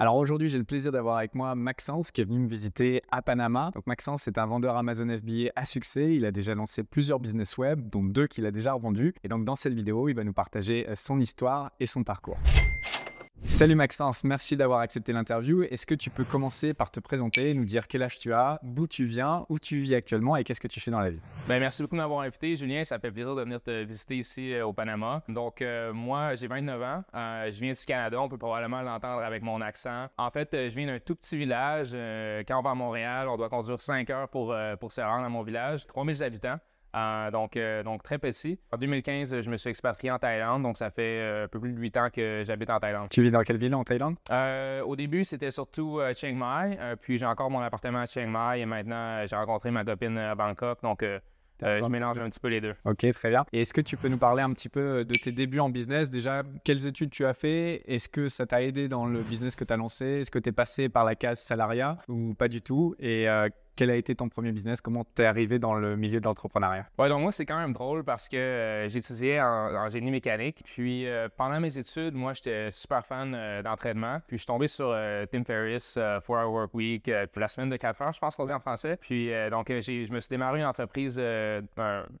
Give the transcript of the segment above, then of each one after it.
Alors aujourd'hui, j'ai le plaisir d'avoir avec moi Maxence qui est venu me visiter à Panama. Donc Maxence est un vendeur Amazon FBA à succès. Il a déjà lancé plusieurs business web, dont deux qu'il a déjà revendus. Et donc dans cette vidéo, il va nous partager euh, son histoire et son parcours. Salut Maxence, merci d'avoir accepté l'interview. Est-ce que tu peux commencer par te présenter, nous dire quel âge tu as, d'où tu viens, où tu vis actuellement et qu'est-ce que tu fais dans la vie? Ben, merci beaucoup de m'avoir invité, Julien. Ça fait plaisir de venir te visiter ici euh, au Panama. Donc, euh, moi, j'ai 29 ans. Euh, je viens du Canada. On peut probablement l'entendre avec mon accent. En fait, je viens d'un tout petit village. quand on va à Montréal, on doit conduire 5 heures pour, pour se rendre à mon village. 3000 habitants. Euh, donc, euh, donc, très petit. En 2015, je me suis expatrié en Thaïlande, donc ça fait euh, un peu plus de 8 ans que j'habite en Thaïlande. Tu vis dans quelle ville en Thaïlande? au début, c'était surtout Chiang Mai, puis j'ai encore mon appartement à Chiang Mai et maintenant j'ai rencontré ma copine à Bangkok, donc je mélange un petit peu les deux. Ok, très bien. Et est-ce que tu peux nous parler un petit peu de tes débuts en business? Déjà, quelles études tu as fait? Est-ce que ça t'a aidé dans le business que tu as lancé? Est-ce que tu es passé par la case salariat ou pas du tout? Et quel a été ton premier business? Comment t'es arrivé dans le milieu de l'entrepreneuriat? Ouais, donc moi, c'est quand même drôle parce que euh, j'étudiais en, génie mécanique. Puis euh, pendant mes études, moi, j'étais super fan euh, d'entraînement. Puis je suis tombé sur Tim Ferriss, 4-Hour Work Week, puis la semaine de 4 heures, je pense qu'on dit en français. Puis donc, je me suis démarré une entreprise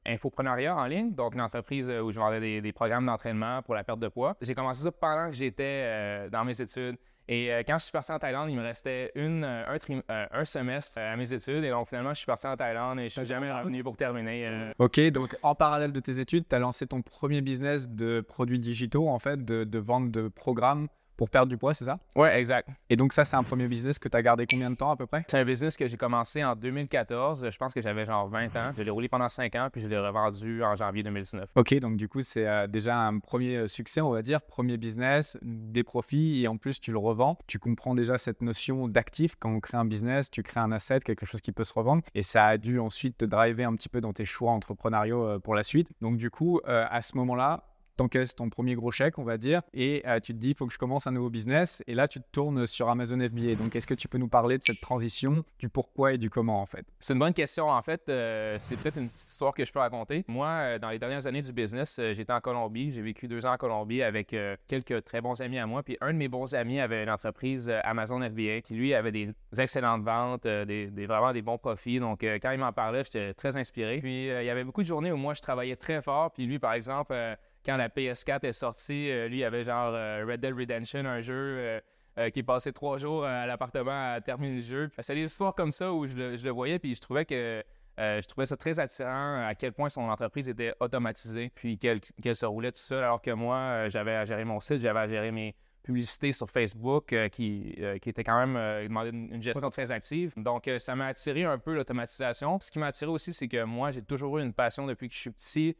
infoprenariat en ligne. Donc, une entreprise où je vendais des programmes d'entraînement pour la perte de poids. J'ai commencé ça pendant que j'étais dans mes études. Et euh, quand je suis parti en Thaïlande, il me restait une, euh, un, euh, un, semestre à mes études. Et donc, finalement, je suis parti en Thaïlande et je suis jamais revenu pour terminer. OK. Donc, en parallèle de tes études, tu as lancé ton premier business de produits digitaux, en fait, de, de vente de programmes pour perdre du poids, c'est ça? Oui, exact. Et donc ça, c'est un premier business que tu as gardé combien de temps à peu près? C'est un business que j'ai commencé en 2014. Je pense que j'avais genre 20 ans. Je l'ai roulé pendant 5 ans, puis je l'ai revendu en janvier 2019. OK, donc du coup, c'est euh, déjà un premier euh, succès, on va dire. Premier business, des profits, et en plus, tu le revends. Tu comprends déjà cette notion d'actif. Quand on crée un business, tu crées un asset, quelque chose qui peut se revendre. Et ça a dû ensuite te driver un petit peu dans tes choix entrepreneuriaux euh, pour la suite. Donc du coup, à ce moment-là, t'encaisses ton premier gros chèque, on va dire, et euh, tu te dis, il faut que je commence un nouveau business. Et là, tu te tournes sur Amazon FBA. Donc, est-ce que tu peux nous parler de cette transition, du pourquoi et du comment, en fait? C'est une bonne question. En fait, euh, c'est peut-être une petite histoire que je peux raconter. Moi, euh, dans les dernières années du business, j'étais en Colombie. J'ai vécu deux ans en Colombie avec quelques très bons amis à moi. Puis, un de mes bons amis avait une entreprise Amazon FBA qui, lui, avait des excellentes ventes, des, vraiment des bons profits. Donc, quand il m'en parlait, j'étais très inspiré. Puis, il y avait beaucoup de journées où moi, je travaillais très fort. Puis, lui, par exemple, quand la PS4 est sortie, euh, lui, il avait genre euh, Red Dead Redemption, un jeu euh, qui passé trois jours à l'appartement à terminer le jeu. C'est des histoires comme ça où je le, voyais, puis je trouvais que je trouvais ça très attirant à quel point son entreprise était automatisée, puis qu'elle se roulait tout seul, alors que moi, j'avais à gérer mon site, j'avais à gérer mes publicités sur Facebook qui, qui était quand même demandé une, gestion très active. Donc, ça m'a attiré un peu l'automatisation. Ce qui m'a attiré aussi, c'est que moi, j'ai toujours eu une passion depuis que je suis petit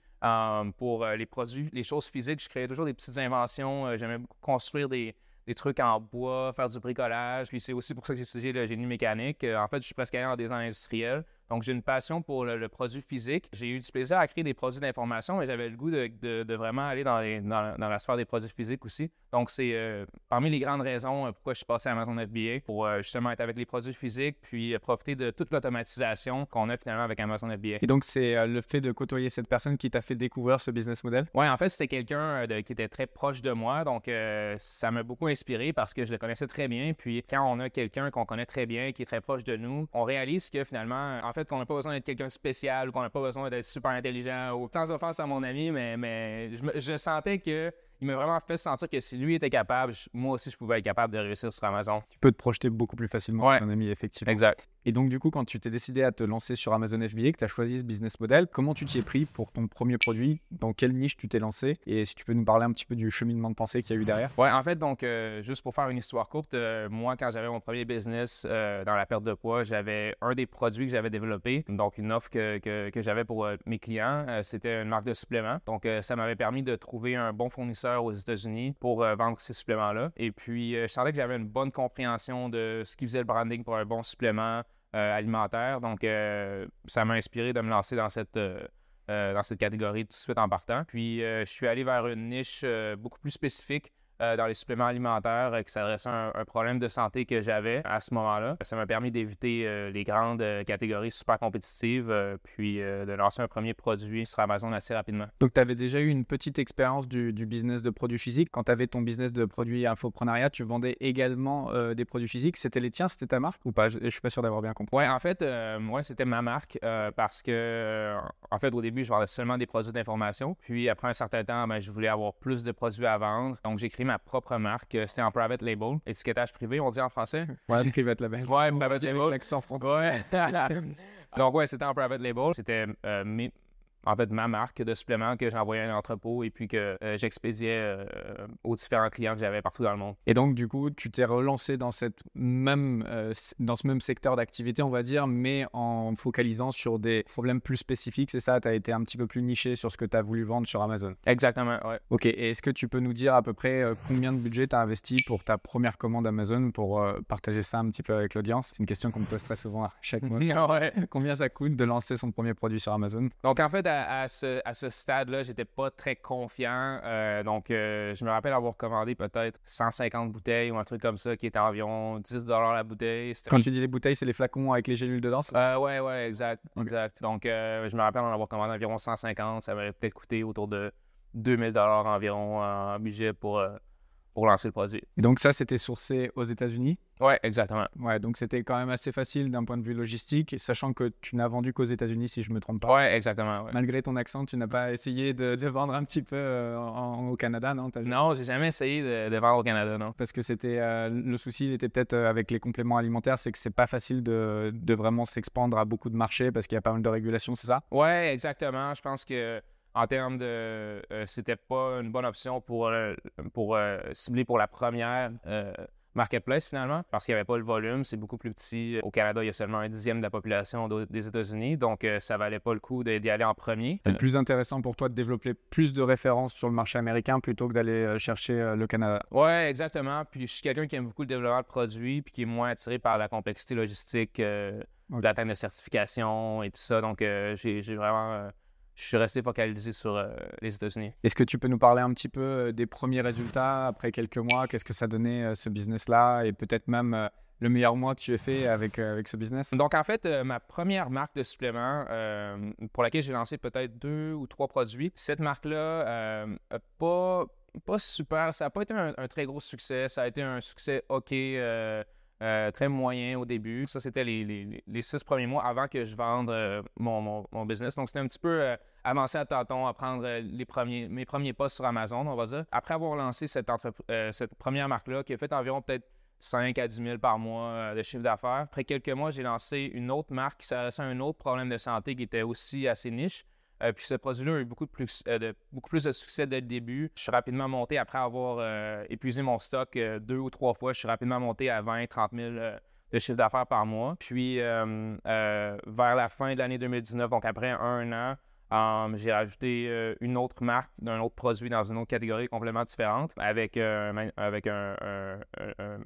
pour les produits, les choses physiques. Je créais toujours des petites inventions. Euh, j'aimais construire des, trucs en bois, faire du bricolage. Puis c'est aussi pour ça que j'ai étudié le génie mécanique. en fait, je suis presque allé en design industriel. Donc, j'ai une passion pour le, produit physique. J'ai eu du plaisir à créer des produits d'information, mais j'avais le goût de, vraiment aller dans, dans, la sphère des produits physiques aussi. Donc, c'est euh, parmi les grandes raisons euh, pourquoi je suis passé à Amazon FBA pour euh, justement être avec les produits physiques, puis profiter de toute l'automatisation qu'on a finalement avec Amazon FBA. Et donc, c'est le fait de côtoyer cette personne qui t'a fait découvrir ce business model? Oui, en fait, c'était quelqu'un qui était très proche de moi. Donc, ça m'a beaucoup inspiré parce que je le connaissais très bien. Puis, quand on a quelqu'un qu'on connaît très bien, qui est très proche de nous, on réalise que finalement, en fait, qu'on n'a pas besoin d'être quelqu'un spécial ou qu'on n'a pas besoin d'être super intelligent ou sans offense à mon ami, mais, mais je, je sentais que il m'a vraiment fait sentir que si lui était capable, moi aussi, je pouvais être capable de réussir sur Amazon. Tu peux te projeter beaucoup plus facilement ouais. ton ami, effectivement. Exact. Et donc, du coup, quand tu t'es décidé à te lancer sur Amazon FBA, que tu as choisi ce business model, comment tu t'y es pris pour ton premier produit? Dans quelle niche tu t'es lancé? Et si tu peux nous parler un petit peu du cheminement de pensée qu'il y a eu derrière? Ouais, en fait, donc, euh, juste pour faire une histoire courte, euh, moi, quand j'avais mon premier business euh, dans la perte de poids, j'avais un des produits que j'avais développé, donc une offre que, que, que j'avais pour mes clients, c'était une marque de suppléments. Donc, ça m'avait permis de trouver un bon fournisseur aux États-Unis pour vendre ces suppléments-là. Et puis, je sentais que j'avais une bonne compréhension de ce qui faisait le branding pour un bon supplément alimentaire. Donc, ça m'a inspiré de me lancer dans cette, dans cette catégorie tout de suite en partant. Puis, je suis allé vers une niche beaucoup plus spécifique euh, dans les suppléments alimentaires euh, qui s'adressait à un, problème de santé que j'avais à ce moment-là. Ça m'a permis d'éviter euh, les grandes catégories super compétitives, puis de lancer un premier produit sur Amazon assez rapidement. Donc, tu avais déjà eu une petite expérience du, business de produits physiques. Quand tu avais ton business de produits infoprenariat, tu vendais également des produits physiques. C'était les tiens, c'était ta marque ou pas? Je, ne suis pas sûr d'avoir bien compris. Ouais, en fait, moi, c'était ma marque parce que, en fait, au début, je vendais seulement des produits d'information. Puis, après un certain temps, ben, je voulais avoir plus de produits à vendre. Donc, j'ai créé ma propre marque. Euh, c'était en private label, étiquetage privé, on dit en français. Ouais, private label. Ouais, private label. L'accent français. Ouais. Donc, ouais, c'était en private label. C'était euh, mes, en fait, ma marque de suppléments que j'envoyais à un entrepôt et puis que euh, j'expédiais euh, aux différents clients que j'avais partout dans le monde. Et donc, du coup, tu t'es relancé dans, cette même, euh, dans ce même secteur d'activité, on va dire, mais en focalisant sur des problèmes plus spécifiques, c'est ça? Tu as été un petit peu plus niché sur ce que tu as voulu vendre sur Amazon? Exactement, ouais. Ok, et est-ce que tu peux nous dire à peu près combien de budget tu as investi pour ta première commande Amazon pour partager ça un petit peu avec l'audience? C'est une question qu'on me pose très souvent à chaque mois. ouais. Combien ça coûte de lancer son premier produit sur Amazon? Donc, en fait, à à, ce, à ce stade-là, j'étais pas très confiant. Euh, donc, euh, je me rappelle avoir commandé peut-être 150 bouteilles ou un truc comme ça qui était environ 10 la bouteille. Quand tu dis les bouteilles, c'est les flacons avec les gélules dedans euh, Ouais, ouais, exact. exact. Donc, euh, je me rappelle en avoir commandé environ 150. Ça m'aurait peut-être coûté autour de 2000 environ en budget pour pour lancer le produit. Et donc ça, c'était sourcé aux États-Unis? Oui, exactement. Ouais, donc c'était quand même assez facile d'un point de vue logistique, sachant que tu n'as vendu qu'aux États-Unis, si je me trompe pas. Oui, exactement. Malgré ton accent, tu n'as pas essayé de, vendre un petit peu euh, au Canada, non Non, j'ai jamais essayé de, vendre au Canada, non. Parce que c'était euh, le souci, il était peut-être euh, avec les compléments alimentaires, c'est que c'est pas facile de, de vraiment s'expandre à beaucoup de marchés parce qu'il y a pas mal de régulations, c'est ça? Oui, exactement. Je pense que en termes de. Euh, c'était pas une bonne option pour, euh, pour euh, cibler pour la première marketplace finalement, parce qu'il n'y avait pas le volume. C'est beaucoup plus petit. Au Canada, il y a seulement un dixième de la population des États-Unis, donc ça valait pas le coup d'y aller en premier. C'est plus intéressant pour toi de développer plus de références sur le marché américain plutôt que d'aller chercher le Canada? Oui, exactement. Puis je suis quelqu'un qui aime beaucoup le développement de produits, puis qui est moins attiré par la complexité logistique, l'atteinte de certification et tout ça. Donc j'ai vraiment je suis resté focalisé sur euh, les États-Unis. Est-ce que tu peux nous parler un petit peu euh, des premiers résultats après quelques mois? Qu'est-ce que ça donnait euh, ce business-là? Et peut-être même le meilleur mois que tu as fait avec, avec ce business? Donc, en fait, ma première marque de suppléments pour laquelle j'ai lancé peut-être deux ou trois produits, cette marque-là, pas, pas super, ça n'a pas été un, un, très gros succès. Ça a été un succès OK. Euh, très moyen au début. Ça, c'était les, six premiers mois avant que je vende euh, mon, business. Donc, c'était un petit peu euh, avancer à tâtons, à prendre les premiers, mes premiers pas sur Amazon, on va dire. Après avoir lancé cette, cette première marque-là, qui a fait environ peut-être 5 à 10 000 par mois de chiffre d'affaires, après quelques mois, j'ai lancé une autre marque qui s'adressait à un autre problème de santé qui était aussi assez niche. Euh, puis ce produit-là a eu beaucoup, plus, euh, de, beaucoup plus de succès dès le début. Je suis rapidement monté, après avoir euh, épuisé mon stock deux ou trois fois, je suis rapidement monté à 20 30 000 de chiffre d'affaires par mois. Puis vers la fin de l'année 2019, donc après un an, Um, j'ai rajouté euh, une autre marque d'un autre produit dans une autre catégorie complètement différente avec, euh, avec un,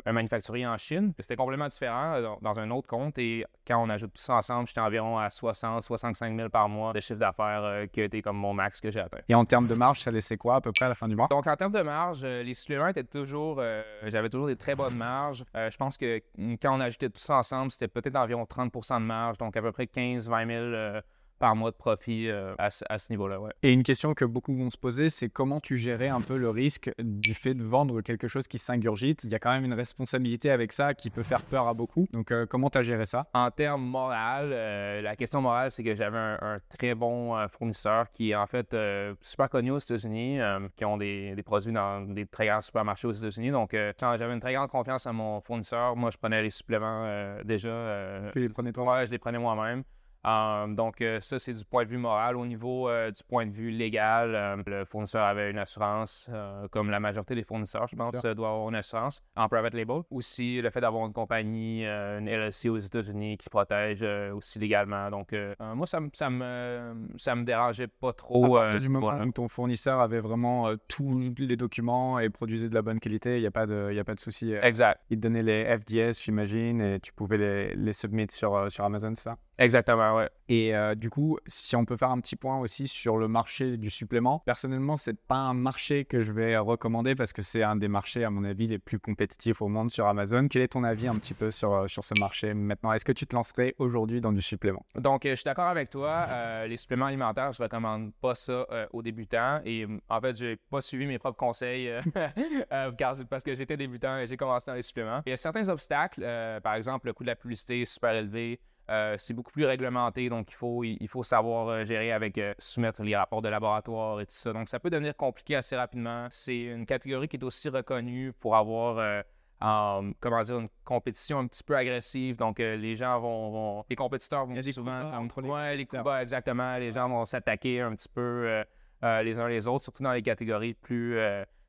un, manufacturier en Chine. C'était complètement différent euh, dans, un autre compte et quand on ajoute tout ça ensemble, j'étais environ à 60, 65 000 par mois de chiffre d'affaires qui a été comme mon max que j'ai atteint. Et en termes de marge, ça laissait quoi à peu près à la fin du mois? Donc en termes de marge, les suppléments étaient toujours, j'avais toujours des très bonnes marges. je pense que quand on ajoutait tout ça ensemble, c'était peut-être environ 30 de marge, donc à peu près 15-20 000 par mois de profit euh, à, ce niveau-là. Ouais. Et une question que beaucoup vont se poser, c'est comment tu gérais un peu le risque du fait de vendre quelque chose qui s'ingurgite? Il y a quand même une responsabilité avec ça qui peut faire peur à beaucoup. Donc, euh, comment tu as géré ça? En termes moral, euh, la question morale, c'est que j'avais un, très bon fournisseur qui est en fait super connu aux États-Unis, qui ont des, des, produits dans des très grands supermarchés aux États-Unis. Donc, j'avais une très grande confiance à mon fournisseur. Moi, je prenais les suppléments déjà. tu les prenais toi? Ouais, je les prenais moi-même. Euh, donc, euh, ça, c'est du point de vue moral. Au niveau euh, du point de vue légal, le fournisseur avait une assurance, comme la majorité des fournisseurs, je pense, doit avoir une assurance en private label. Aussi, le fait d'avoir une compagnie, une LLC aux États-Unis qui protège aussi légalement. Donc, moi, ça, ça, me, ça me dérangeait pas trop. À du moment où ton fournisseur avait vraiment tous les documents et produisait de la bonne qualité, il n'y a pas de, a pas de souci. Exact. Il te donnait les FDS, j'imagine, et tu pouvais les, les submit sur, sur Amazon, c'est ça? Exactement, ouais. Et euh, du coup, si on peut faire un petit point aussi sur le marché du supplément, personnellement, c'est pas un marché que je vais recommander parce que c'est un des marchés, à mon avis, les plus compétitifs au monde sur Amazon. Quel est ton avis un petit peu sur, euh, sur ce marché maintenant? Est-ce que tu te lancerais aujourd'hui dans du supplément? Donc, euh, je suis d'accord avec toi. les suppléments alimentaires, je recommande pas ça aux débutants. Et en fait, j'ai pas suivi mes propres conseils parce que j'étais débutant et j'ai commencé dans les suppléments. Il y a certains obstacles, par exemple, le coût de la publicité est super élevé. Euh, c'est beaucoup plus réglementé, donc il faut, il faut savoir euh, gérer avec euh, soumettre les rapports de laboratoire et tout ça. Donc ça peut devenir compliqué assez rapidement. C'est une catégorie qui est aussi reconnue pour avoir comment dire, une compétition un petit peu agressive. Donc, les gens vont, Les compétiteurs vont souvent. entre les ouais, les exactement. Les gens vont s'attaquer un petit peu les uns les autres, surtout dans les catégories plus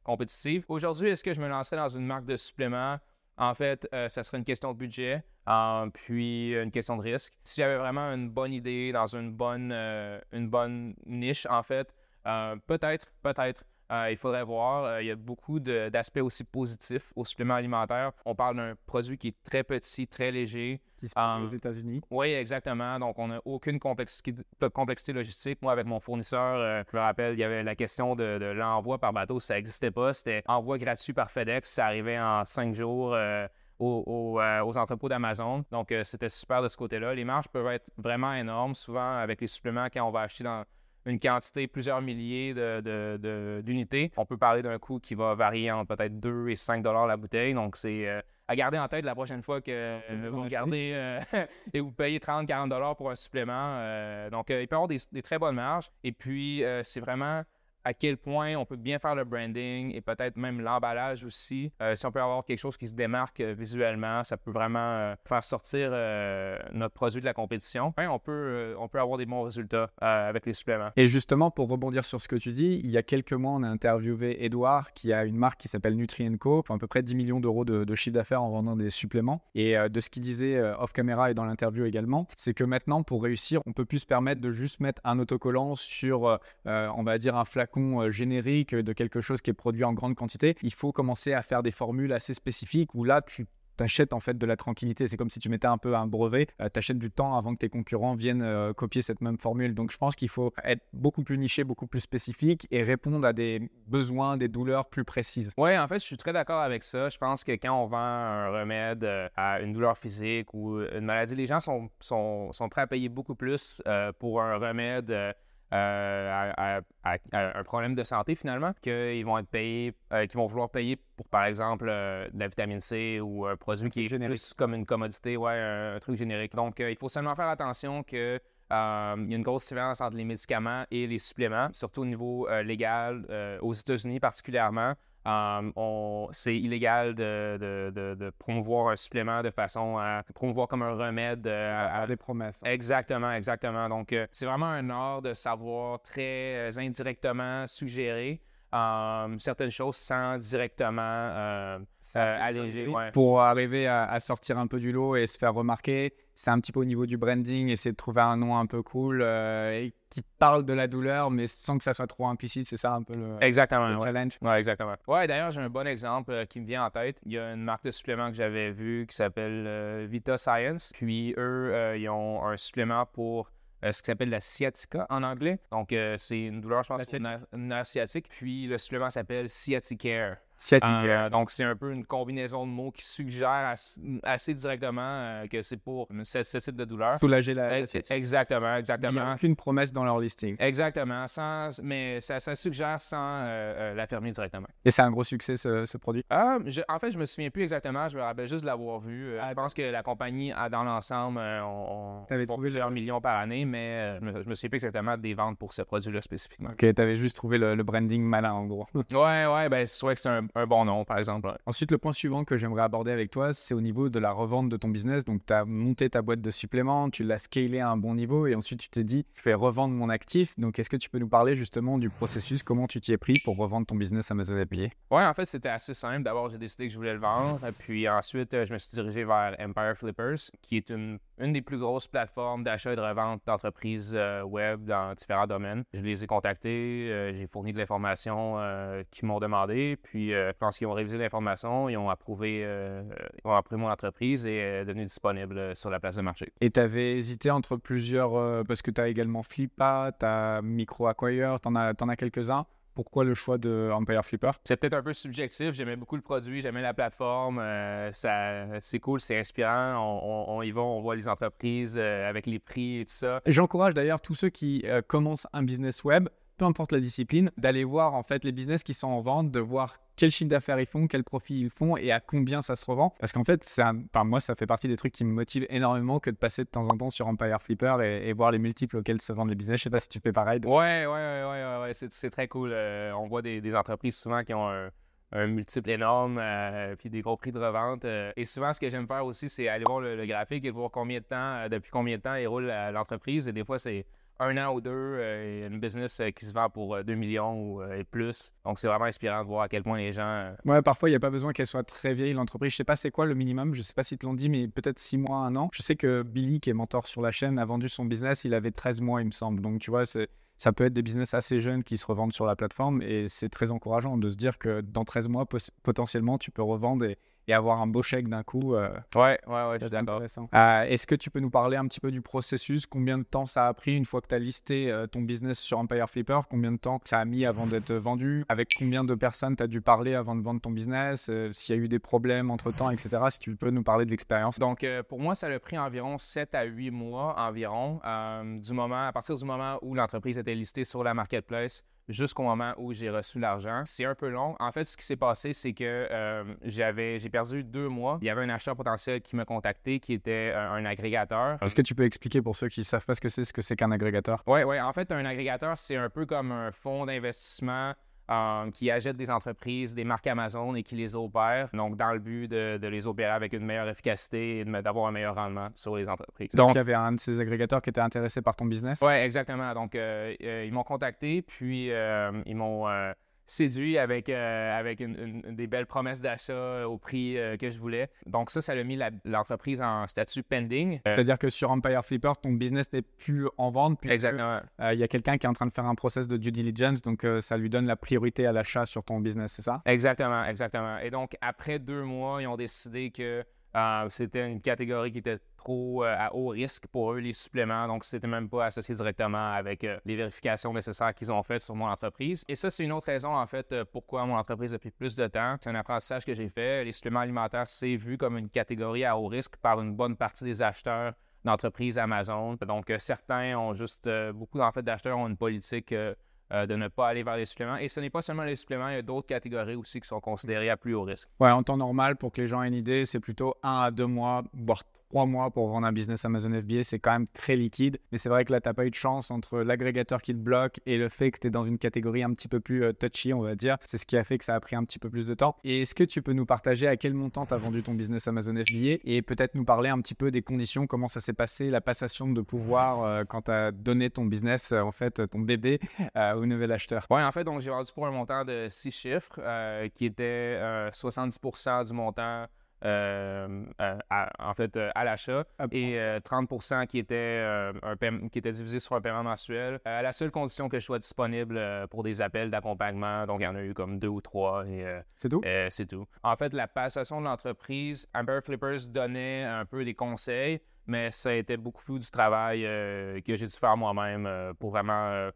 compétitives. Aujourd'hui, est-ce que je me lancerais dans une marque de supplément? En fait, ça serait une question de budget. Euh, puis une question de risque. Si j'avais vraiment une bonne idée dans une bonne, euh, une bonne niche, en fait, euh, peut-être, peut-être. il faudrait voir. il y a beaucoup d'aspects aussi positifs au supplément alimentaire. On parle d'un produit qui est très petit, très léger. Qui se passe aux États-Unis. Oui, exactement. Donc, on n'a aucune complexité, complexité, logistique. Moi, avec mon fournisseur, je me rappelle, il y avait la question de, de l'envoi par bateau. Ça n'existait pas. C'était envoi gratuit par FedEx. Ça arrivait en cinq jours. Euh, aux, entrepôts d'Amazon. Donc, euh, c'était super de ce côté-là. Les marges peuvent être vraiment énormes, souvent avec les suppléments quand on va acheter dans une quantité, plusieurs milliers d'unités. on peut parler d'un coût qui va varier entre peut-être 2 et 5 dollars la bouteille. Donc, c'est euh, à garder en tête la prochaine fois que vous regardez et vous payez 30-40 dollars pour un supplément. donc, il peut y avoir des, des, très bonnes marges. Et puis, c'est vraiment à quel point on peut bien faire le branding et peut-être même l'emballage aussi. Euh, si on peut avoir quelque chose qui se démarque euh, visuellement, ça peut vraiment euh, faire sortir notre produit de la compétition. on, peut, avoir des bons résultats avec les suppléments. Et justement, pour rebondir sur ce que tu dis, il y a quelques mois, on a interviewé Edouard qui a une marque qui s'appelle Nutrienco, à peu près 10 millions d'euros de, chiffre d'affaires en vendant des suppléments. Et de ce qu'il disait off-caméra et dans l'interview également, c'est que maintenant, pour réussir, on peut plus se permettre de juste mettre un autocollant sur, on va dire, un flacon euh, générique de quelque chose qui est produit en grande quantité, il faut commencer à faire des formules assez spécifiques où là, tu t'achètes en fait de la tranquillité. C'est comme si tu mettais un peu un brevet, euh, tu achètes du temps avant que tes concurrents viennent euh, copier cette même formule. Donc je pense qu'il faut être beaucoup plus niché, beaucoup plus spécifique et répondre à des besoins, des douleurs plus précises. Oui, en fait, je suis très d'accord avec ça. Je pense que quand on vend un remède à une douleur physique ou une maladie, les gens sont, sont, sont prêts à payer beaucoup plus pour un remède euh, à, un problème de santé finalement, qu'ils vont être payés, euh, qu'ils vont vouloir payer pour par exemple euh, de la vitamine C ou un produit qui est générique. plus comme une commodité, ouais, un, truc générique. Donc il faut seulement faire attention que il y a une grosse différence entre les médicaments et les suppléments, surtout au niveau légal, aux États-Unis particulièrement. Um, c'est illégal de, promouvoir un supplément de façon à promouvoir comme un remède. Euh, à, des promesses. Exactement, exactement. Donc, euh, c'est vraiment un art de savoir très euh, indirectement suggérer um, certaines choses sans directement alléger. Pour arriver à, sortir un peu du lot et se faire remarquer, c'est un petit peu au niveau du branding, essayer de trouver un nom un peu cool et qui parle de la douleur, mais sans que ça soit trop implicite. C'est ça un peu le, exactement, challenge? Ouais, exactement. Ouais, d'ailleurs, j'ai un bon exemple euh, qui me vient en tête. Il y a une marque de supplément que j'avais vu qui s'appelle euh, Vita Science. Puis eux, euh, ils ont un supplément pour ce qui s'appelle la sciatica en anglais. Donc, c'est une douleur, je pense, nerf sciatique. Puis le supplément s'appelle Sciaticare. Euh, donc, c'est un peu une combinaison de mots qui suggère assez, directement euh, que c'est pour ce, type de douleur. Soulager la, Exactement, exactement. Il n'y a aucune promesse dans leur listing. Exactement, sans, mais ça, suggère sans euh, la fermer directement. Et c'est un gros succès, ce, produit? Ah, en fait, je me souviens plus exactement. Je me rappelle juste de l'avoir vu. je pense que la compagnie, dans l'ensemble, on, on trouvé plusieurs millions par année, mais je me, me souviens plus exactement des ventes pour ce produit-là spécifiquement. Ok, tu avais juste trouvé le, branding malin, en gros. ouais, ouais, ben c'est vrai que c'est un un bon nom, par exemple. Ensuite, le point suivant que j'aimerais aborder avec toi, c'est au niveau de la revente de ton business. Donc, tu as monté ta boîte de suppléments, tu l'as scalé à un bon niveau et ensuite tu t'es dit, je vais revendre mon actif. Donc, est-ce que tu peux nous parler justement du processus, comment tu t'y es pris pour revendre ton business Amazon FBA? Ouais, en fait, c'était assez simple. D'abord, j'ai décidé que je voulais le vendre. Puis ensuite, je me suis dirigé vers Empire Flippers, qui est une une des plus grosses plateformes d'achat et de revente d'entreprises euh, web dans différents domaines. Je les ai contactés, euh, j'ai fourni de l'information euh, qu'ils m'ont demandé, puis quand ils ont révisé l'information, ils ont approuvé, ont approuvé mon entreprise et est devenue disponible sur la place de marché. Et tu avais hésité entre plusieurs, parce que tu as également Flippa, tu as Micro Acquire, tu en as, as quelques-uns pourquoi le choix de Empire Flipper? C'est peut-être un peu subjectif. J'aimais beaucoup le produit, j'aimais la plateforme. Euh, c'est cool, c'est inspirant. On, y va, on voit les entreprises euh, avec les prix et tout ça. J'encourage d'ailleurs tous ceux qui euh, commencent un business web peu importe la discipline, d'aller voir en fait les business qui sont en vente, de voir quel chiffre d'affaires ils font, quel profit ils font et à combien ça se revend. Parce qu'en fait, c'est moi, ça fait partie des trucs qui me motivent énormément que de passer de temps en temps sur Empire Flipper et, voir les multiples auxquels se vendent les business. Je sais pas si tu fais pareil. Ouais, ouais, ouais, ouais, ouais, c'est très cool. Euh, on voit des, entreprises souvent qui ont un, multiple énorme, euh, puis des gros prix de revente. Euh, et souvent, ce que j'aime faire aussi, c'est aller voir le, le, graphique et voir combien de temps, depuis combien de temps il roule l'entreprise. Et des fois, c'est un an ou deux, euh, une business euh, qui se vend pour 2 euh, millions ou, et plus. Donc, c'est vraiment inspirant de voir à quel point les gens. Ouais, parfois, il n'y a pas besoin qu'elle soit très vieille, l'entreprise. Je sais pas c'est quoi le minimum, je sais pas si te l'ont dit, mais peut-être 6 mois, un an. Je sais que Billy, qui est mentor sur la chaîne, a vendu son business, il avait 13 mois, il me semble. Donc, tu vois, ça peut être des business assez jeunes qui se revendent sur la plateforme et c'est très encourageant de se dire que dans 13 mois, potentiellement, tu peux revendre et, et avoir un beau chèque d'un coup. Euh, ouais, ouais, ouais, c'est intéressant. Euh, est-ce que tu peux nous parler un petit peu du processus? Combien de temps ça a pris une fois que tu as listé euh, ton business sur Empire Flipper? Combien de temps ça a mis avant d'être vendu? Avec combien de personnes tu as dû parler avant de vendre ton business? S'il y a eu des problèmes entre temps, etc. Si tu peux nous parler de l'expérience. Donc, pour moi, ça a pris environ 7 à 8 mois environ, du moment, à partir du moment où l'entreprise était listée sur la marketplace jusqu'au moment où j'ai reçu l'argent. C'est un peu long. En fait, ce qui s'est passé, c'est que euh, j'avais, j'ai perdu deux mois. Il y avait un acheteur potentiel qui m'a contacté, qui était un, agrégateur. Est-ce que tu peux expliquer pour ceux qui ne savent pas ce que c'est, ce que c'est qu'un agrégateur? Oui, oui. En fait, un agrégateur, c'est un peu comme un fonds d'investissement euh, qui achètent des entreprises, des marques Amazon et qui les opèrent, donc dans le but de, les opérer avec une meilleure efficacité et d'avoir un meilleur rendement sur les entreprises. Donc, il y avait un de ces agrégateurs qui était intéressé par ton business? Oui, exactement. Donc, euh, euh, ils m'ont contacté, puis ils m'ont séduit avec, euh, avec une, des belles promesses d'achat au prix euh, que je voulais. Donc ça, ça a mis l'entreprise en statut pending. C'est-à-dire que sur Empire Flipper, ton business n'est plus en vente. Exactement. Euh, il y a quelqu'un qui est en train de faire un process de due diligence, donc ça lui donne la priorité à l'achat sur ton business, c'est ça? Exactement, exactement. Et donc après deux mois, ils ont décidé que c'était une catégorie qui était trop euh, à haut risque pour eux, les suppléments. Donc, c'était même pas associé directement avec euh, les vérifications nécessaires qu'ils ont faites sur mon entreprise. Et ça, c'est une autre raison, en fait, euh, pourquoi mon entreprise a pris plus de temps. C'est un apprentissage que j'ai fait. Les suppléments alimentaires, c'est vu comme une catégorie à haut risque par une bonne partie des acheteurs d'entreprises Amazon. Donc, certains ont juste, beaucoup en fait, d'acheteurs ont une politique de ne pas aller vers les suppléments. Et ce n'est pas seulement les suppléments, il y a d'autres catégories aussi qui sont considérées à plus haut risque. Ouais, en temps normal, pour que les gens aient une idée, c'est plutôt un à deux mois, voire trois mois pour vendre un business Amazon FBA, c'est quand même très liquide. Mais c'est vrai que là, tu n'as pas eu de chance entre l'agrégateur qui te bloque et le fait que tu es dans une catégorie un petit peu plus euh, touchy, on va dire. C'est ce qui a fait que ça a pris un petit peu plus de temps. Et est-ce que tu peux nous partager à quel montant tu as vendu ton business Amazon FBA et peut-être nous parler un petit peu des conditions, comment ça s'est passé, la passation de pouvoir euh, quand tu as donné ton business, euh, en fait, ton bébé au nouvel acheteur? Oui, en fait, donc j'ai vendu pour un montant de six chiffres qui était 70% du montant euh, euh, en fait, euh, à l'achat et 30 qui était, un qui était divisé sur un paiement mensuel, à la seule condition que je sois disponible pour des appels d'accompagnement. Donc, il y en a eu comme deux ou trois. c'est tout? c'est tout. En fait, la passation de l'entreprise, Amber Flippers donnait un peu des conseils, mais ça a été beaucoup du travail que j'ai dû faire moi-même pour vraiment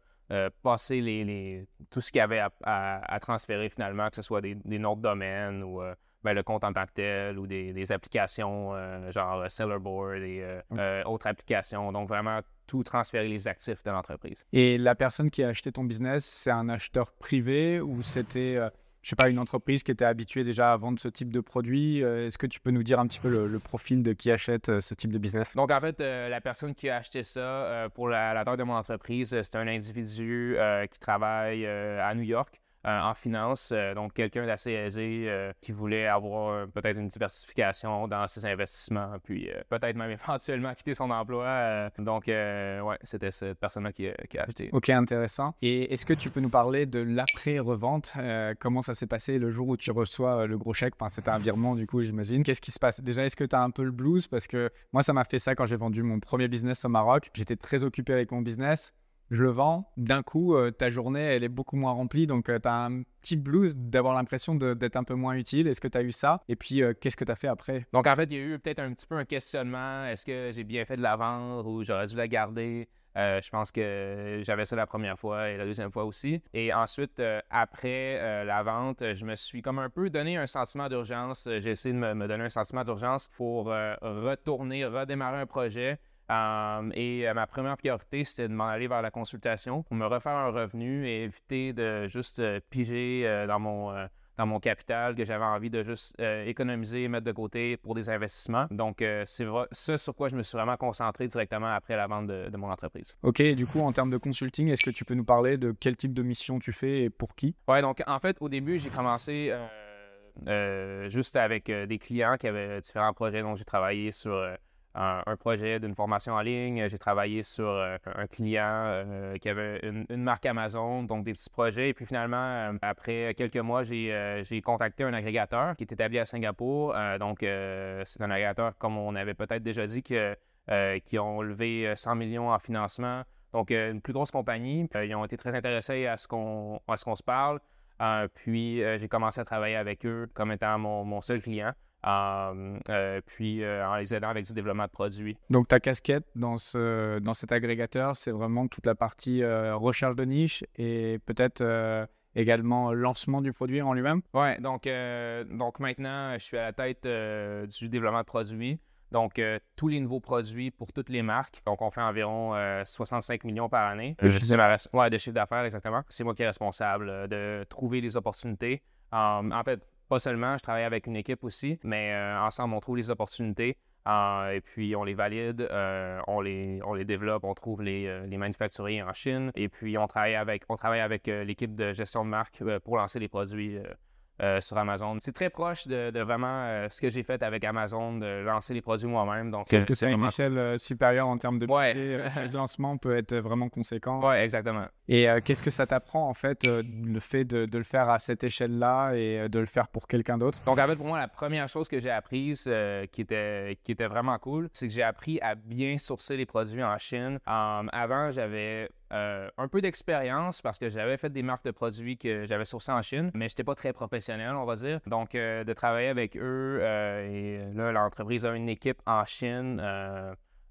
passer les, tout ce qu'il y avait à, transférer finalement, que ce soit des, des noms de domaine ou ben, le compte en tant que tel ou des, applications euh, genre euh, Sellerboard et euh, autres applications. Donc, vraiment, tout transférer les actifs de l'entreprise. Et la personne qui a acheté ton business, c'est un acheteur privé ou c'était, je sais pas, une entreprise qui était habituée déjà à vendre ce type de produit? Est-ce que tu peux nous dire un petit peu le, profil de qui achète ce type de business? Donc, en fait, la personne qui a acheté ça pour la, la taille de mon entreprise, c'est un individu qui travaille à New York. En finance, donc quelqu'un d'assez aisé qui voulait avoir peut-être une diversification dans ses investissements, puis peut-être même éventuellement quitter son emploi. donc, ouais, c'était cette personne-là qui, qui, a acheté. Ok, intéressant. Et est-ce que tu peux nous parler de l'après-revente Comment ça s'est passé le jour où tu reçois le gros chèque? Enfin, c'était un virement, du coup, j'imagine. Qu'est-ce qui se passe? Déjà, est-ce que tu as un peu le blues? Parce que moi, ça m'a fait ça quand j'ai vendu mon premier business au Maroc. J'étais très occupé avec mon business je le vends, d'un coup, euh, ta journée, elle est beaucoup moins remplie. Donc, euh, tu as un petit blues d'avoir l'impression d'être un peu moins utile. Est-ce que tu as eu ça? Et puis, euh, qu'est-ce que tu as fait après? Donc, en fait, il y a eu peut-être un petit peu un questionnement. Est-ce que j'ai bien fait de la vendre ou j'aurais dû la garder? je pense que j'avais ça la première fois et la deuxième fois aussi. Et ensuite, après la vente, je me suis comme un peu donné un sentiment d'urgence. J'ai essayé de me, donner un sentiment d'urgence pour retourner, redémarrer un projet euh, et euh, ma première priorité, c'était de m'en aller vers la consultation pour me refaire un revenu et éviter de juste euh, piger dans, mon, dans mon capital que j'avais envie de juste économiser et mettre de côté pour des investissements. Donc, c'est ce sur quoi je me suis vraiment concentré directement après la vente de, mon entreprise. OK. du coup, en termes de consulting, est-ce que tu peux nous parler de quel type de mission tu fais et pour qui? Oui, donc en fait, au début, j'ai commencé. juste avec des clients qui avaient différents projets dont j'ai travaillé sur un, projet d'une formation en ligne. J'ai travaillé sur euh, un client euh, qui avait une, marque Amazon, donc des petits projets. Et puis finalement, euh, après quelques mois, j'ai contacté un agrégateur qui est établi à Singapour. donc, c'est un agrégateur, comme on avait peut-être déjà dit, que, qui ont levé 100 millions en financement. Donc, une plus grosse compagnie. ils ont été très intéressés à ce qu'on se parle. puis, j'ai commencé à travailler avec eux comme étant mon seul client. Euh, puis euh, en les aidant avec du développement de produits. Donc ta casquette dans, ce, dans cet agrégateur, c'est vraiment toute la partie euh, recherche de niche et peut-être également lancement du produit en lui-même? Oui, donc, donc maintenant, je suis à la tête du développement de produits. Donc, tous les nouveaux produits pour toutes les marques. Donc, on fait environ 65 millions par année. De chiffre ouais, de chiffre d'affaires, exactement. C'est moi qui est responsable de trouver les opportunités. en fait, pas seulement, je travaille avec une équipe aussi, mais euh, ensemble, on trouve les opportunités. Euh, et puis on les valide, euh, on, les, on les développe, on trouve les, les, manufacturiers en Chine. Et puis on travaille avec, on travaille avec l'équipe de gestion de marque pour lancer les produits euh, sur Amazon. C'est très proche de, vraiment euh, ce que j'ai fait avec Amazon, de lancer les produits moi-même. Donc, Est-ce que c'est une échelle euh, supérieure en termes de budget Le lancement peut être vraiment conséquent? Oui, exactement. Et qu'est-ce que ça t'apprend, en fait, le fait de, de, le faire à cette échelle-là et de le faire pour quelqu'un d'autre? Donc, en fait, pour moi, la première chose que j'ai apprise qui, était, qui était vraiment cool, c'est que j'ai appris à bien sourcer les produits en Chine. avant, j'avais euh, un peu d'expérience parce que j'avais fait des marques de produits que j'avais sourcées en Chine, mais je n'étais pas très professionnel, on va dire. Donc, euh, de travailler avec eux, euh, et là, l'entreprise a une équipe en Chine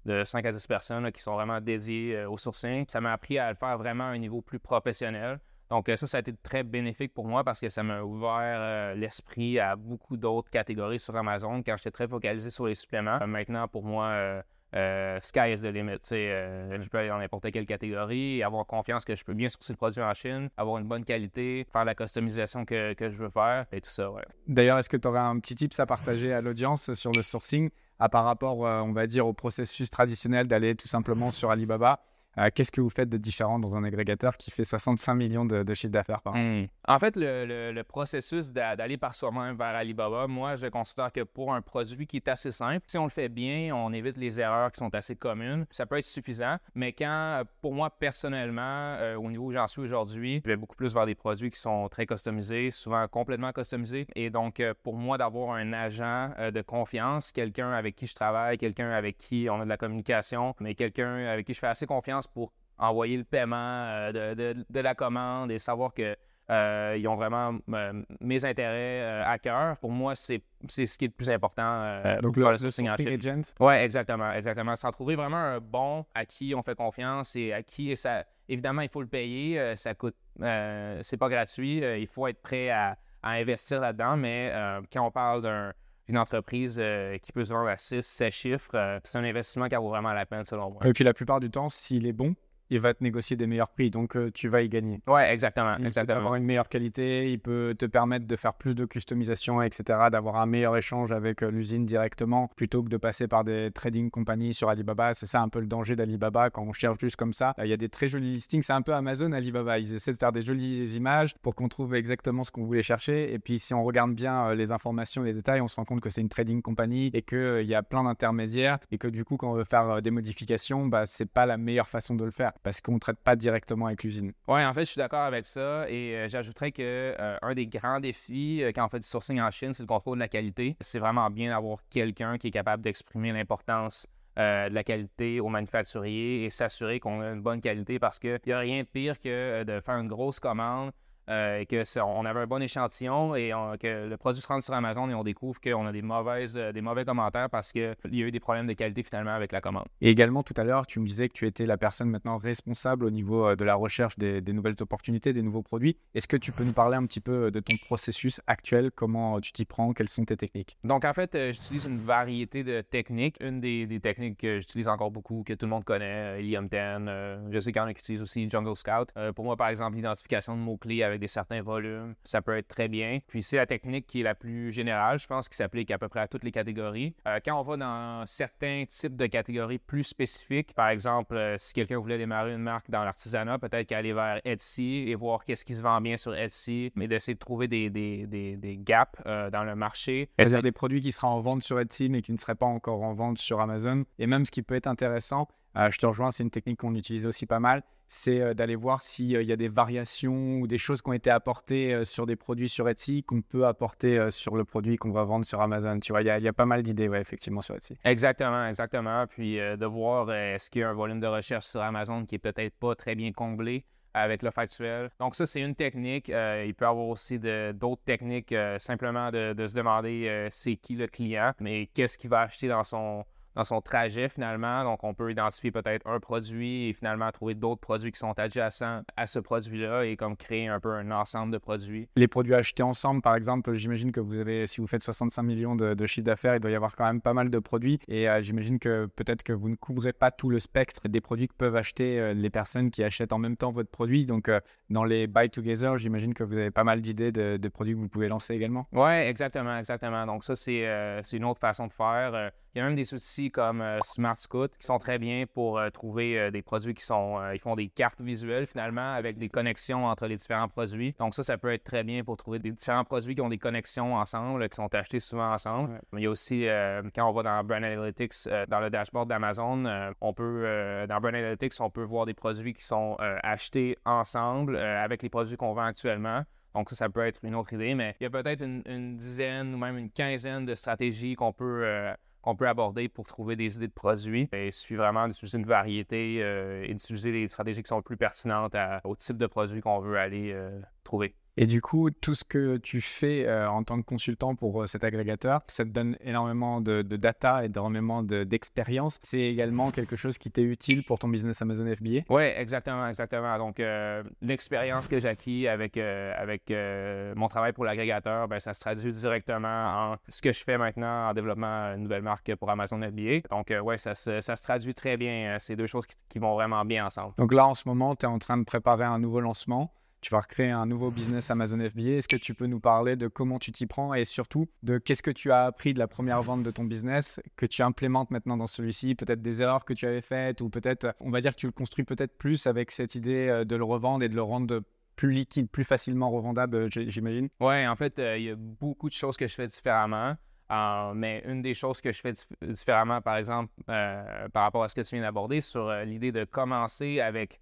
de 5 à 10 personnes qui sont vraiment dédiées au sourcing. Ça m'a appris à le faire vraiment à un niveau plus professionnel. Donc, ça, ça a été très bénéfique pour moi parce que ça m'a ouvert l'esprit à beaucoup d'autres catégories sur Amazon quand j'étais très focalisé sur les suppléments. maintenant, pour moi, euh, sky is the limit. Euh, je peux aller dans n'importe quelle catégorie avoir confiance que je peux bien sourcer le produit en Chine, avoir une bonne qualité, faire la customisation que, je veux faire et tout ça. D'ailleurs, est-ce que tu aurais un petit tips à partager à l'audience sur le sourcing à par rapport, euh, on va dire, au processus traditionnel d'aller tout simplement sur Alibaba? Euh, qu'est-ce que vous faites de différent dans un agrégateur qui fait 65 millions de, de chiffre d'affaires par an? Hmm. En fait, le, processus d'aller par soi-même vers Alibaba, moi, je considère que pour un produit qui est assez simple, si on le fait bien, on évite les erreurs qui sont assez communes, ça peut être suffisant. Mais quand, pour moi, personnellement, euh, au niveau où j'en suis aujourd'hui, je vais beaucoup plus vers des produits qui sont très customisés, souvent complètement customisés. Et donc, euh, pour moi, d'avoir un agent de confiance, quelqu'un avec qui je travaille, quelqu'un avec qui on a de la communication, mais quelqu'un avec qui je fais assez confiance pour envoyer le paiement euh, de, la commande et savoir que euh, ils ont vraiment euh, mes intérêts à cœur. Pour moi, c'est ce qui est le plus important. Donc, le, le agent? Oui, exactement. exactement. S'en trouver vraiment un bon à qui on fait confiance et à qui, ça, évidemment, il faut le payer. ça coûte, c'est pas gratuit. il faut être prêt à, investir là-dedans. Mais quand on parle d'un une entreprise qui peut se vendre à 6, 7 chiffres, c'est un investissement qui vaut vraiment la peine selon moi. Et puis la plupart du temps, s'il est bon, il va te négocier des meilleurs prix, donc euh, tu vas y gagner. Ouais, exactement, Il peut exactement. avoir une meilleure qualité, il peut te permettre de faire plus de customisation, etc., d'avoir un meilleur échange avec euh, l'usine directement, plutôt que de passer par des trading companies sur Alibaba. C'est ça un peu le danger d'Alibaba quand on cherche juste comme ça. Il y a des très jolis listings, c'est un peu Amazon, Alibaba. Ils essaient de faire des jolies images pour qu'on trouve exactement ce qu'on voulait chercher. Et puis si on regarde bien euh, les informations, les détails, on se rend compte que c'est une trading company et qu'il y a plein d'intermédiaires et que du coup, quand on veut faire des modifications, bah, c'est pas la meilleure façon de le faire parce qu'on ne traite pas directement avec l'usine. Ouais, en fait, je suis d'accord avec ça et euh, j'ajouterais que euh, un des grands défis euh, quand on fait du sourcing en Chine, c'est le contrôle de la qualité. C'est vraiment bien d'avoir quelqu'un qui est capable d'exprimer l'importance euh, de la qualité au manufacturier et s'assurer qu'on a une bonne qualité parce qu'il n'y a rien de pire que de faire une grosse commande et que ça- on avait un bon échantillon et on- que le produit se rende sur Amazon et on découvre qu'on a des, mauvaises, euh, des mauvais commentaires parce qu'il y a eu des problèmes de qualité finalement avec la commande. Et également, tout à l'heure, tu me disais que tu étais la personne maintenant responsable au niveau euh, de la recherche des, des nouvelles opportunités, des nouveaux produits. Est-ce que tu peux nous parler un petit peu euh, de ton processus actuel? Comment euh, tu t'y prends? Quelles sont tes techniques? Donc, en fait, euh, j'utilise une variété de techniques. Une des, des techniques que j'utilise encore beaucoup, que tout le monde connaît, euh, Helium 10, euh, je sais qu'il y en a qui utilisent aussi Jungle Scout. Euh, pour moi, par exemple, l'identification de mots-clés avec des certains volumes, ça peut être très bien. Puis, c'est la technique qui est la plus générale, je pense, qui s'applique à peu près à toutes les catégories. Euh, quand on va dans certains types de catégories plus spécifiques, par exemple, euh, si quelqu'un voulait démarrer une marque dans l'artisanat, peut-être qu'aller vers Etsy et voir qu'est-ce qui se vend bien sur Etsy, mais d'essayer de trouver des, des, des, des gaps euh, dans le marché. C'est-à-dire des produits qui seraient en vente sur Etsy mais qui ne seraient pas encore en vente sur Amazon. Et même ce qui peut être intéressant, euh, je te rejoins, c'est une technique qu'on utilise aussi pas mal, c'est euh, d'aller voir s'il y a des variations ou des choses qui ont été apportées euh, sur des produits sur Etsy qu'on peut apporter euh, sur le produit qu'on va vendre sur Amazon. Tu vois, il y, a- pas mal d'idées, effectivement, sur Etsy. Exactement, exactement. Puis euh, de voir euh, est-ce qu'il y a un volume de recherche sur Amazon qui est peut-être pas très bien comblé avec l'offre actuelle. Donc ça, c'est une technique. Euh, il peut y avoir aussi d'autres techniques, euh, simplement de, se demander euh, c'est qui le client, mais qu'est-ce qu'il va acheter dans son dans son trajet finalement. Donc, on peut identifier peut-être un produit et finalement trouver d'autres produits qui sont adjacents à ce produit-là et comme créer un peu un ensemble de produits. Les produits achetés ensemble, par exemple, j'imagine que vous avez, si vous faites 65 millions de, de chiffre d'affaires, il doit y avoir quand même pas mal de produits. Et euh, j'imagine que peut-être que vous ne couvrez pas tout le spectre des produits que peuvent acheter euh, les personnes qui achètent en même temps votre produit. Donc, euh, dans les buy together, j'imagine que vous avez pas mal d'idées de, de produits que vous pouvez lancer également. Oui, exactement, exactement. Donc ça, c'est c'est une autre façon de faire. Il y a même des outils comme euh, Smart Scout qui sont très bien pour euh, trouver euh, des produits qui sont, euh, ils font des cartes visuelles finalement avec des connexions entre les différents produits. Donc ça, ça peut être très bien pour trouver des différents produits qui ont des connexions ensemble, qui sont achetés souvent ensemble. Ouais. Mais il y a aussi, quand on va dans Brand Analytics, dans le dashboard d'Amazon, on peut, dans Brand Analytics, on peut voir des produits qui sont achetés ensemble avec les produits qu'on vend actuellement. Donc ça, ça peut être une autre idée, mais il y a peut-être une, une dizaine ou même une quinzaine de stratégies qu'on peut, qu'on peut aborder pour trouver des idées de produits. Et il suffit vraiment d'utiliser une variété euh, et d'utiliser des stratégies qui sont plus pertinentes au type de produit qu'on veut aller euh, trouver. Et du coup, tout ce que tu fais euh, en tant que consultant pour euh, cet agrégateur, ça te donne énormément de, de data et énormément de- d'expérience. C'est également quelque chose qui t'est utile pour ton business Amazon FBA. Oui, exactement, exactement. Donc, euh, l'expérience que j'ai acquis avec, euh, avec mon travail pour l'agrégateur, ben, ça se traduit directement en ce que je fais maintenant en développement une nouvelle marque pour Amazon FBA. Donc, ouais, ça se, ça se traduit très bien. euh, Ces deux choses qui, qui vont vraiment bien ensemble. Donc là, en ce moment, tu es en train de préparer un nouveau lancement. Tu vas recréer un nouveau business Amazon FBA. Est-ce que tu peux nous parler de comment tu t'y prends et surtout de qu'est-ce que tu as appris de la première vente de ton business que tu implémentes maintenant dans celui-ci? Peut-être des erreurs que tu avais faites ou peut-être, on va dire que tu le construis peut-être plus avec cette idée euh, de le revendre et de le rendre plus liquide, plus facilement revendable, euh, j'imagine. Oui, en fait, euh, il y a beaucoup de choses que je fais différemment. Mais une des choses que je fais dif- différemment, par exemple, par rapport à ce que tu viens d'aborder, sur l'idée de commencer avec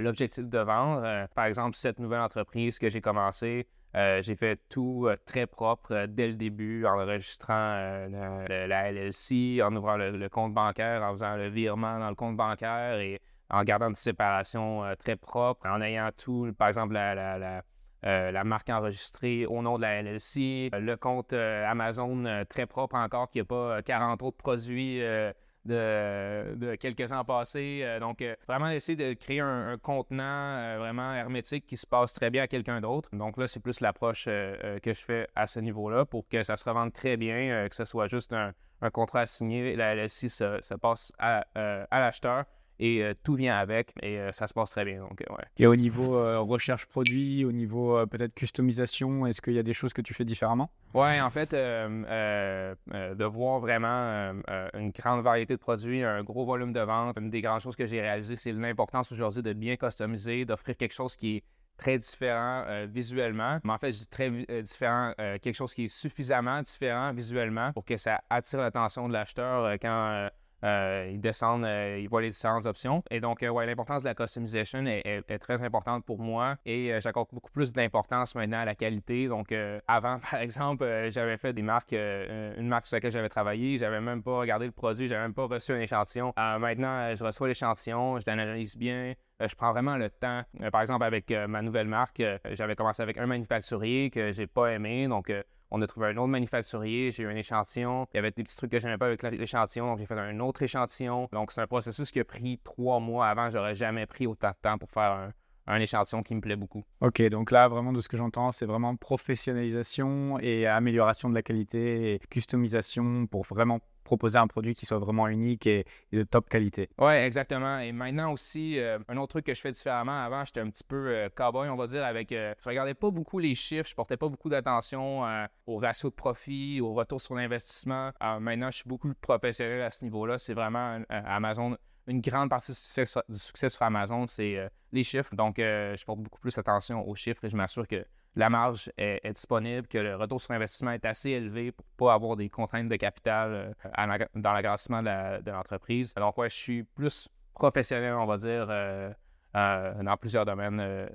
l'objectif de vendre. Euh, par exemple, cette nouvelle entreprise que j'ai commencé, euh, j'ai fait tout euh, très propre euh, dès le début, en enregistrant euh, la LLC, en ouvrant le, compte bancaire, en faisant le virement dans le compte bancaire et en gardant une séparation euh, très propre, en ayant tout, par exemple, la, la- la- euh, marque enregistrée au nom de la LLC, euh, le compte euh, Amazon euh, très propre encore, qui n'y a pas euh, 40 autres produits euh, de, quelques ans passés. Euh, donc, euh, vraiment essayer de créer un, contenant euh, vraiment hermétique qui se passe très bien à quelqu'un d'autre. Donc là, c'est plus l'approche que je fais à ce niveau-là pour que ça se revende très bien, que ce soit juste un, contrat à signer. La LLC se, se passe à l'acheteur et tout vient avec et ça se passe très bien. Donc, ouais. Et au niveau recherche produit, au niveau peut-être customisation, est-ce qu'il y a des choses que tu fais différemment? Ouais, en fait, de voir vraiment une grande variété de produits, un gros volume de vente, une des grandes choses que j'ai réalisées, c'est l'importance aujourd'hui de bien customiser, d'offrir quelque chose qui est très différent euh, visuellement. Mais en fait, je dis très euh, différent, euh, quelque chose qui est suffisamment différent visuellement pour que ça attire l'attention de l'acheteur quand ils descendent, ils voient les différentes options. Et donc, ouais, l'importance de la customisation est, très importante pour moi et j'accorde beaucoup plus d'importance maintenant à la qualité. Donc, avant, par exemple, j'avais fait des marques, une marque sur laquelle j'avais travaillé, j'avais même pas regardé le produit, j'avais même pas reçu un échantillon. maintenant, je reçois l'échantillon, je l'analyse bien, euh, je prends vraiment le temps. Euh, par exemple, avec euh, ma nouvelle marque, j'avais commencé avec un manufacturier que j'ai pas aimé. Donc, on a trouvé un autre manufacturier, j'ai eu un échantillon. Il y avait des petits trucs que je n'aimais pas avec l'échantillon, donc j'ai fait un autre échantillon. Donc, c'est un processus qui a pris trois mois avant. J'aurais jamais pris autant de temps pour faire un, échantillon qui me plaît beaucoup. Ok, donc là, vraiment, de ce que j'entends, c'est vraiment professionnalisation et amélioration de la qualité et customisation pour vraiment proposer un produit qui soit vraiment unique et, de top qualité. Oui, exactement. Et maintenant aussi, euh, un autre truc que je fais différemment, avant, j'étais un petit peu euh, cowboy, on va dire, avec. Euh, je regardais pas beaucoup les chiffres, je portais pas beaucoup d'attention au ratio de profit, au retour sur l'investissement. maintenant, je suis beaucoup plus professionnel à ce niveau-là. C'est vraiment Amazon une grande partie du succès, sur Amazon, c'est les chiffres. Donc, je porte beaucoup plus attention aux chiffres et je m'assure que la marge est, disponible, que le retour sur investissement est assez élevé pour ne pas avoir des contraintes de capital euh, dans l'agrandissement de l'entreprise. Donc, ouais, je suis plus professionnel, on va dire, euh, euh, dans plusieurs domaines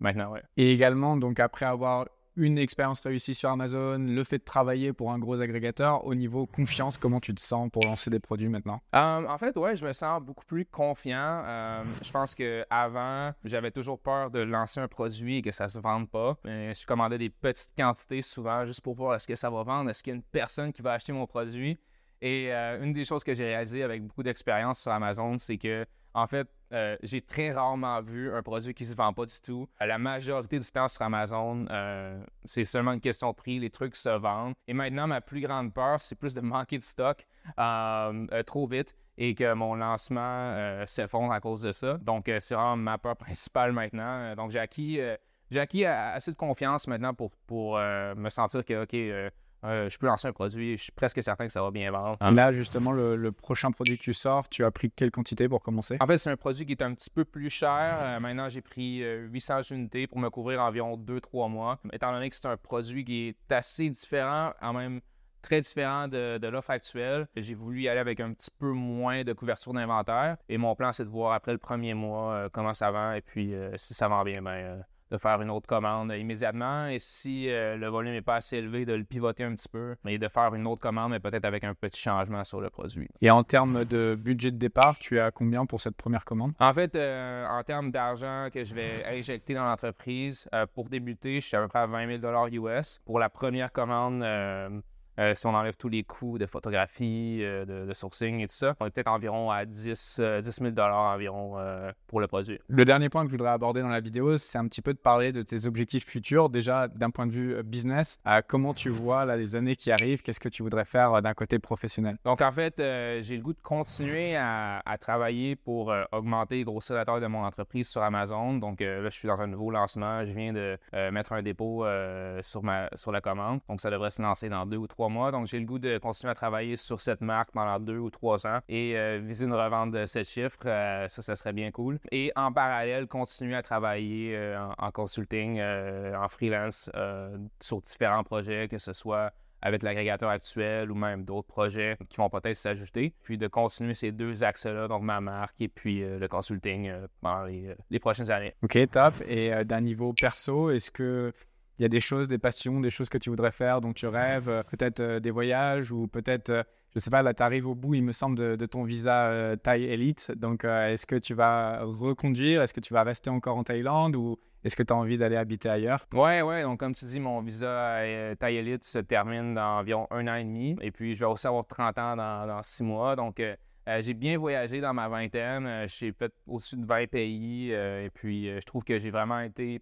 maintenant. Et également, donc, après avoir une expérience réussie sur Amazon, le fait de travailler pour un gros agrégateur, au niveau confiance, comment tu te sens pour lancer des produits maintenant? Euh, en fait, ouais, je me sens beaucoup plus confiant. Euh, je pense qu'avant, j'avais toujours peur de lancer un produit et que ça se vende pas. je commandais des petites quantités souvent juste pour voir est-ce que ça va vendre, est-ce qu'il y a une personne qui va acheter mon produit. Et euh, une des choses que j'ai réalisées avec beaucoup d'expérience sur Amazon, c'est que en fait, euh, j'ai très rarement vu un produit qui ne se vend pas du tout. La majorité du temps sur Amazon, euh, c'est seulement une question de prix, les trucs se vendent. Et maintenant, ma plus grande peur, c'est plus de manquer de stock euh, trop vite et que mon lancement s'effondre à cause de ça. Donc, c'est vraiment ma peur principale maintenant. Donc, j'ai acquis, acquis assez de confiance maintenant pour me sentir que, OK, euh, je peux lancer un produit, je suis presque certain que ça va bien vendre. Là, justement, le, prochain produit que tu sors, tu as pris quelle quantité pour commencer? En fait, c'est un produit qui est un petit peu plus cher. Euh, maintenant, j'ai pris 800 euh, unités pour me couvrir environ 2-3 mois. Étant donné que c'est un produit qui est assez différent, en même très différent de, de l'offre actuelle. J'ai voulu y aller avec un petit peu moins de couverture d'inventaire. Et mon plan, c'est de voir après le premier mois comment ça vend. Et puis, si ça vend bien, ben, de faire une autre commande immédiatement. Et si euh, le volume n'est pas assez élevé, de le pivoter un petit peu, mais de faire une autre commande, mais peut-être avec un petit changement sur le produit. Et en termes de budget de départ, tu es à combien pour cette première commande? En fait, euh, en termes d'argent que je vais injecter dans l'entreprise, euh, pour débuter, je suis à peu près à 20 000 US. Pour la première commande, euh, si on enlève tous les coûts de photographie, euh, de, sourcing et tout ça, on est peut-être environ à 10, 10 000 environ euh, pour le produit. Le dernier point que je voudrais aborder dans la vidéo, c'est un petit peu de parler de tes objectifs futurs. Déjà, d'un point de vue business, comment tu vois là, les années qui arrivent? Qu'est-ce que tu voudrais faire d'un côté professionnel? Donc, en fait, j'ai le goût de continuer à, travailler pour augmenter et grossir la taille de mon entreprise sur Amazon. Donc, là, je suis dans un nouveau lancement. Je viens de mettre un dépôt sur, ma, sur la commande. Donc, ça devrait se lancer dans deux ou trois mois. Donc, j'ai le goût de continuer à travailler sur cette marque pendant deux ou trois ans et euh, viser une revente de sept chiffres. Euh, ça, ça serait bien cool. Et en parallèle, continuer à travailler euh, en, consulting, en freelance sur différents projets, que ce soit avec l'agrégateur actuel ou même d'autres projets qui vont peut-être s'ajouter. Puis de continuer ces deux axes-là, donc ma marque et puis le consulting pendant les, les, prochaines années. OK, top. Et d'un niveau perso, est-ce que il y a des choses, des passions, des choses que tu voudrais faire, dont tu rêves, euh, peut-être euh, des voyages ou peut-être, euh, je sais pas, là tu arrives au bout, il me semble, de, ton visa Thai Elite. Donc est-ce que tu vas reconduire? Est-ce que tu vas rester encore en Thaïlande ou est-ce que tu as envie d'aller habiter ailleurs? Ouais, ouais. Donc, comme tu dis, mon visa Thai Elite se termine dans environ un an et demi. Et puis, je vais aussi avoir 30 ans dans, six mois. Donc, j'ai bien voyagé dans ma vingtaine. j'ai fait au-dessus de 20 pays. et puis, je trouve que j'ai vraiment été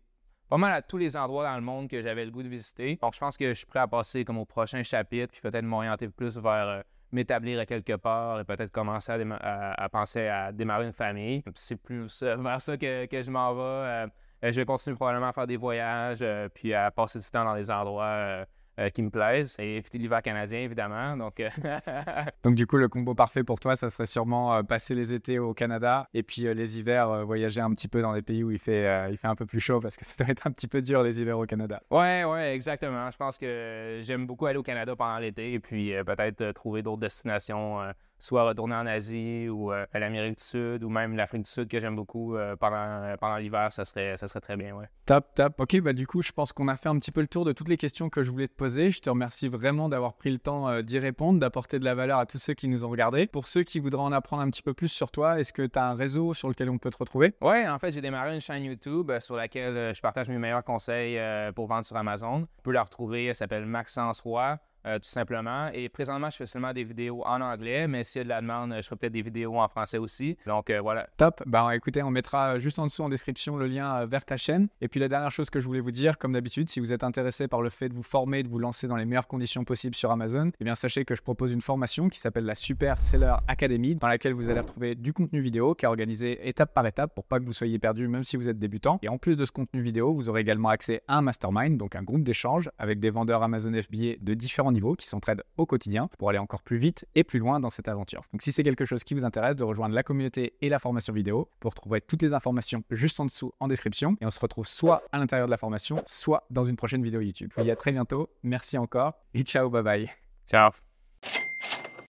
pas à tous les endroits dans le monde que j'avais le goût de visiter. Donc, je pense que je suis prêt à passer comme au prochain chapitre, puis peut-être m'orienter plus vers euh, m'établir à quelque part et peut-être commencer à, penser à démarrer une famille. C'est plus vers ça que, que je m'en vais. je vais continuer probablement à faire des voyages, puis à passer du temps dans des endroits euh, qui me plaisent. Et éviter l'hiver canadien, évidemment. Donc, euh, donc, du coup, le combo parfait pour toi, ça serait sûrement euh, passer les étés au Canada et puis les hivers, voyager un petit peu dans des pays où il fait, il fait un peu plus chaud parce que ça doit être un petit peu dur les hivers au Canada. Ouais, ouais, exactement. Je pense que j'aime beaucoup aller au Canada pendant l'été et puis peut-être trouver d'autres destinations soit retourner en Asie ou euh, à l'Amérique du Sud ou même l'Afrique du Sud que j'aime beaucoup euh, pendant, euh, pendant l'hiver, ça serait, ça serait très bien. Ouais. Top, top. Ok, bah du coup, je pense qu'on a fait un petit peu le tour de toutes les questions que je voulais te poser. Je te remercie vraiment d'avoir pris le temps d'y répondre, d'apporter de la valeur à tous ceux qui nous ont regardés. Pour ceux qui voudraient en apprendre un petit peu plus sur toi, est-ce que tu as un réseau sur lequel on peut te retrouver? Ouais, en fait, j'ai démarré une chaîne YouTube sur laquelle je partage mes meilleurs conseils pour vendre sur Amazon. Tu peux la retrouver, elle s'appelle Maxence Roy. Euh, tout simplement. Et présentement, je fais seulement des vidéos en anglais, mais s'il y a de la demande, je ferai peut-être des vidéos en français aussi. Donc euh, voilà. Top. Ben écoutez, on mettra juste en dessous en description le lien euh, vers ta chaîne. Et puis la dernière chose que je voulais vous dire, comme d'habitude, si vous êtes intéressé par le fait de vous former, de vous lancer dans les meilleures conditions possibles sur Amazon, eh bien sachez que je propose une formation qui s'appelle la Super Seller Academy, dans laquelle vous allez retrouver du contenu vidéo qui est organisé étape par étape pour pas que vous soyez perdu, même si vous êtes débutant. Et en plus de ce contenu vidéo, vous aurez également accès à un mastermind, donc un groupe d'échange avec des vendeurs Amazon FBA de différents qui s'entraident au quotidien pour aller encore plus vite et plus loin dans cette aventure. Donc si c'est quelque chose qui vous intéresse, de rejoindre la communauté et la formation vidéo, vous retrouverez toutes les informations juste en dessous en description et on se retrouve soit à l'intérieur de la formation, soit dans une prochaine vidéo YouTube. Je vous dis à très bientôt, merci encore et ciao, bye bye. Ciao.